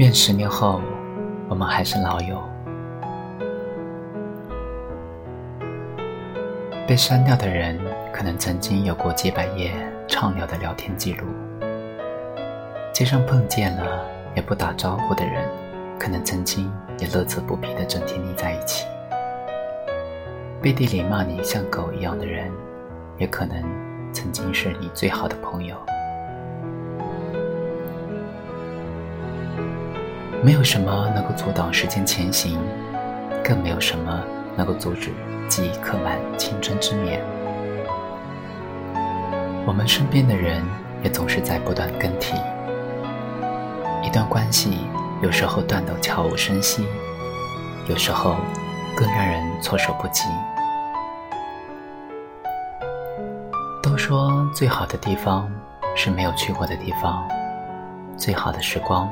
愿十年后，我们还是老友。被删掉的人，可能曾经有过几百页畅聊的聊天记录；街上碰见了也不打招呼的人，可能曾经也乐此不疲的整天腻在一起；背地里骂你像狗一样的人，也可能曾经是你最好的朋友。没有什么能够阻挡时间前行，更没有什么能够阻止记忆刻满青春之面。我们身边的人也总是在不断更替，一段关系有时候断得悄无声息，有时候更让人措手不及。都说最好的地方是没有去过的地方，最好的时光。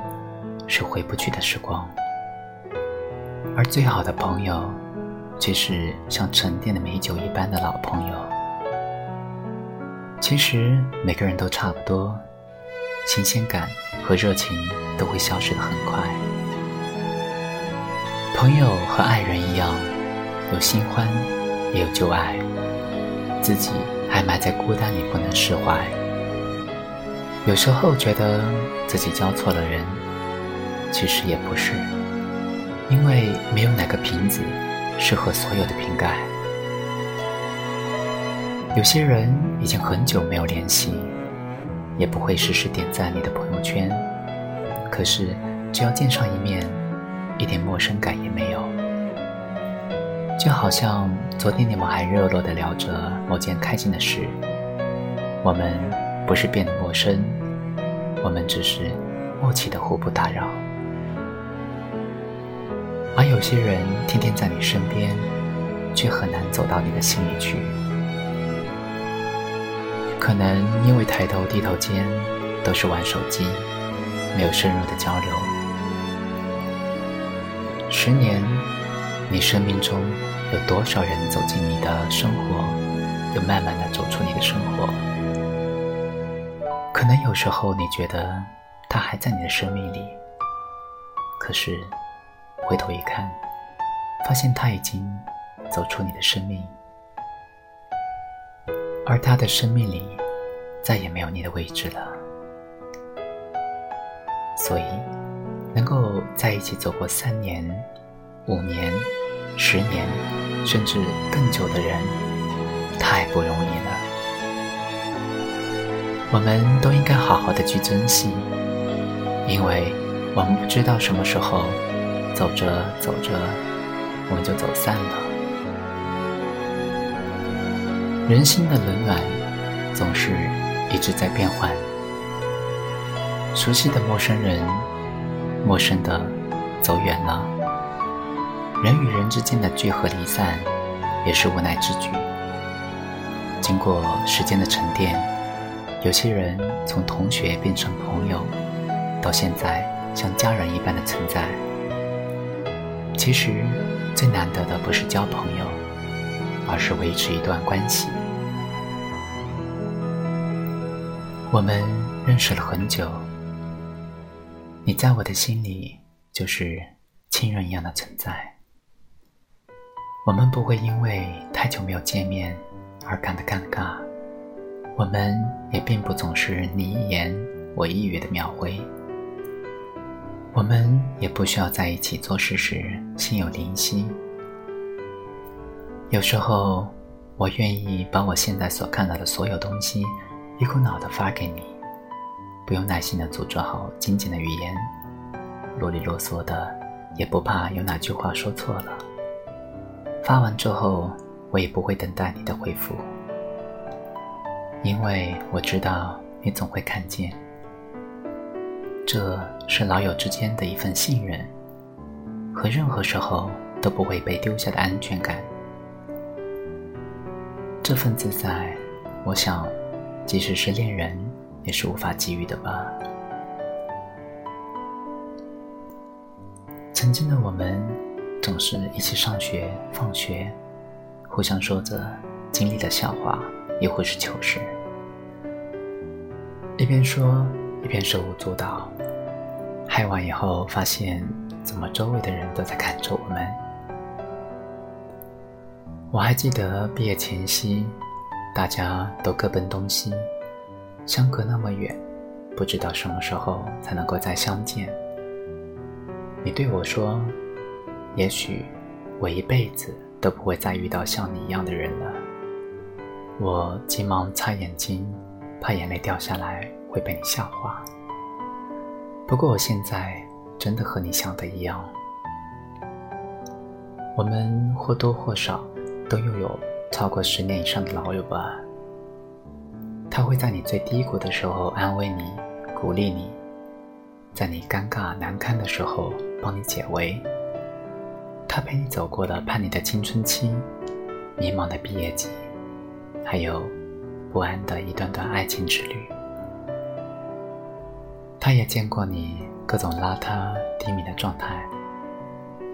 是回不去的时光，而最好的朋友，却是像沉淀的美酒一般的老朋友。其实每个人都差不多，新鲜感和热情都会消失的很快。朋友和爱人一样，有新欢，也有旧爱，自己还埋在孤单里不能释怀。有时候觉得自己交错了人。其实也不是，因为没有哪个瓶子适合所有的瓶盖。有些人已经很久没有联系，也不会时时点赞你的朋友圈，可是只要见上一面，一点陌生感也没有。就好像昨天你们还热络的聊着某件开心的事，我们不是变得陌生，我们只是默契的互不打扰。而有些人天天在你身边，却很难走到你的心里去。可能因为抬头低头间都是玩手机，没有深入的交流。十年，你生命中有多少人走进你的生活，又慢慢的走出你的生活？可能有时候你觉得他还在你的生命里，可是。回头一看，发现他已经走出你的生命，而他的生命里再也没有你的位置了。所以，能够在一起走过三年、五年、十年，甚至更久的人，太不容易了。我们都应该好好的去珍惜，因为我们不知道什么时候。走着走着，我们就走散了。人心的冷暖，总是一直在变换。熟悉的陌生人，陌生的走远了。人与人之间的聚合离散，也是无奈之举。经过时间的沉淀，有些人从同学变成朋友，到现在像家人一般的存在。其实，最难得的不是交朋友，而是维持一段关系。我们认识了很久，你在我的心里就是亲人一样的存在。我们不会因为太久没有见面而感到尴尬，我们也并不总是你一言我一语的秒回。我们也不需要在一起做事时心有灵犀。有时候，我愿意把我现在所看到的所有东西，一股脑的发给你，不用耐心的组织好精简的语言，啰里啰嗦的，也不怕有哪句话说错了。发完之后，我也不会等待你的回复，因为我知道你总会看见。这是老友之间的一份信任，和任何时候都不会被丢下的安全感。这份自在，我想，即使是恋人也是无法给予的吧。曾经的我们，总是一起上学、放学，互相说着经历的笑话，亦或是糗事，一边说。一边手舞足蹈，嗨完以后，发现怎么周围的人都在看着我们。我还记得毕业前夕，大家都各奔东西，相隔那么远，不知道什么时候才能够再相见。你对我说：“也许我一辈子都不会再遇到像你一样的人了。”我急忙擦眼睛，怕眼泪掉下来会被你笑话。不过我现在真的和你想的一样，我们或多或少都拥有超过十年以上的老友吧。他会在你最低谷的时候安慰你、鼓励你，在你尴尬难堪的时候帮你解围。他陪你走过了叛逆的青春期、迷茫的毕业季，还有不安的一段段爱情之旅。他也见过你各种邋遢低迷的状态，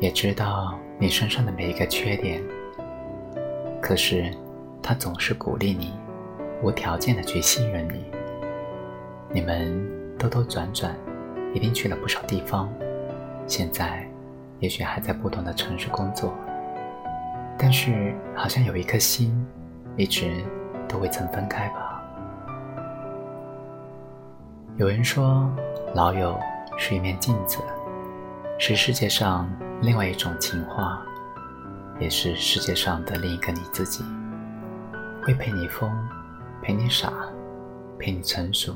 也知道你身上的每一个缺点。可是，他总是鼓励你，无条件的去信任你。你们兜兜转转，一定去了不少地方。现在，也许还在不同的城市工作，但是好像有一颗心，一直都未曾分开吧。有人说，老友是一面镜子，是世界上另外一种情话，也是世界上的另一个你自己，会陪你疯，陪你傻，陪你成熟，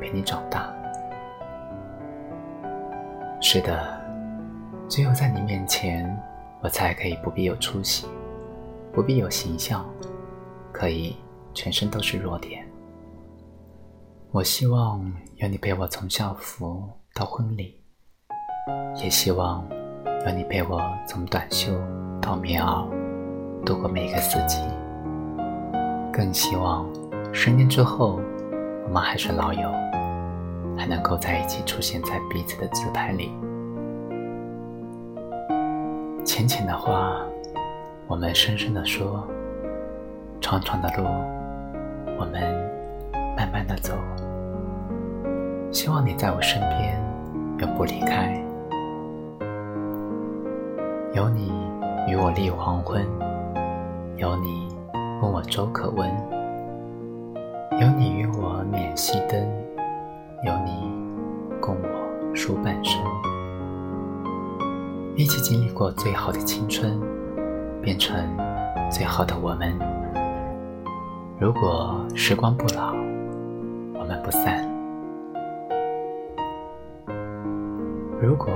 陪你长大。是的，只有在你面前，我才可以不必有出息，不必有形象，可以全身都是弱点。我希望有你陪我从校服到婚礼，也希望有你陪我从短袖到棉袄，度过每个四季。更希望十年之后，我们还是老友，还能够在一起出现在彼此的自拍里。浅浅的话，我们深深的说；长长的路，我们慢慢的走。希望你在我身边，永不离开。有你与我立黄昏，有你问我粥可温，有你与我捻熄灯，有你共我书半生。一起经历过最好的青春，变成最好的我们。如果时光不老，我们不散。如果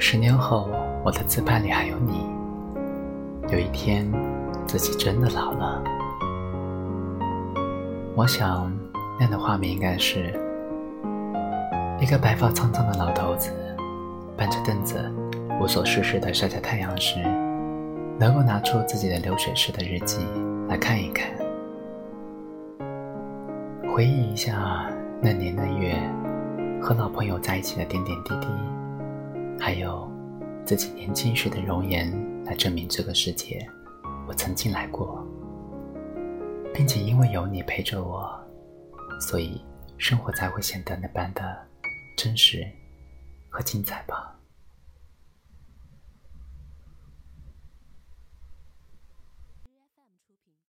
十年后我的自拍里还有你，有一天自己真的老了，我想那样的画面应该是一个白发苍苍的老头子，搬着凳子，无所事事的晒在太阳时，能够拿出自己的流水式的日记来看一看，回忆一下那年那月和老朋友在一起的点点滴滴。还有自己年轻时的容颜，来证明这个世界，我曾经来过，并且因为有你陪着我，所以生活才会显得那般的真实和精彩吧。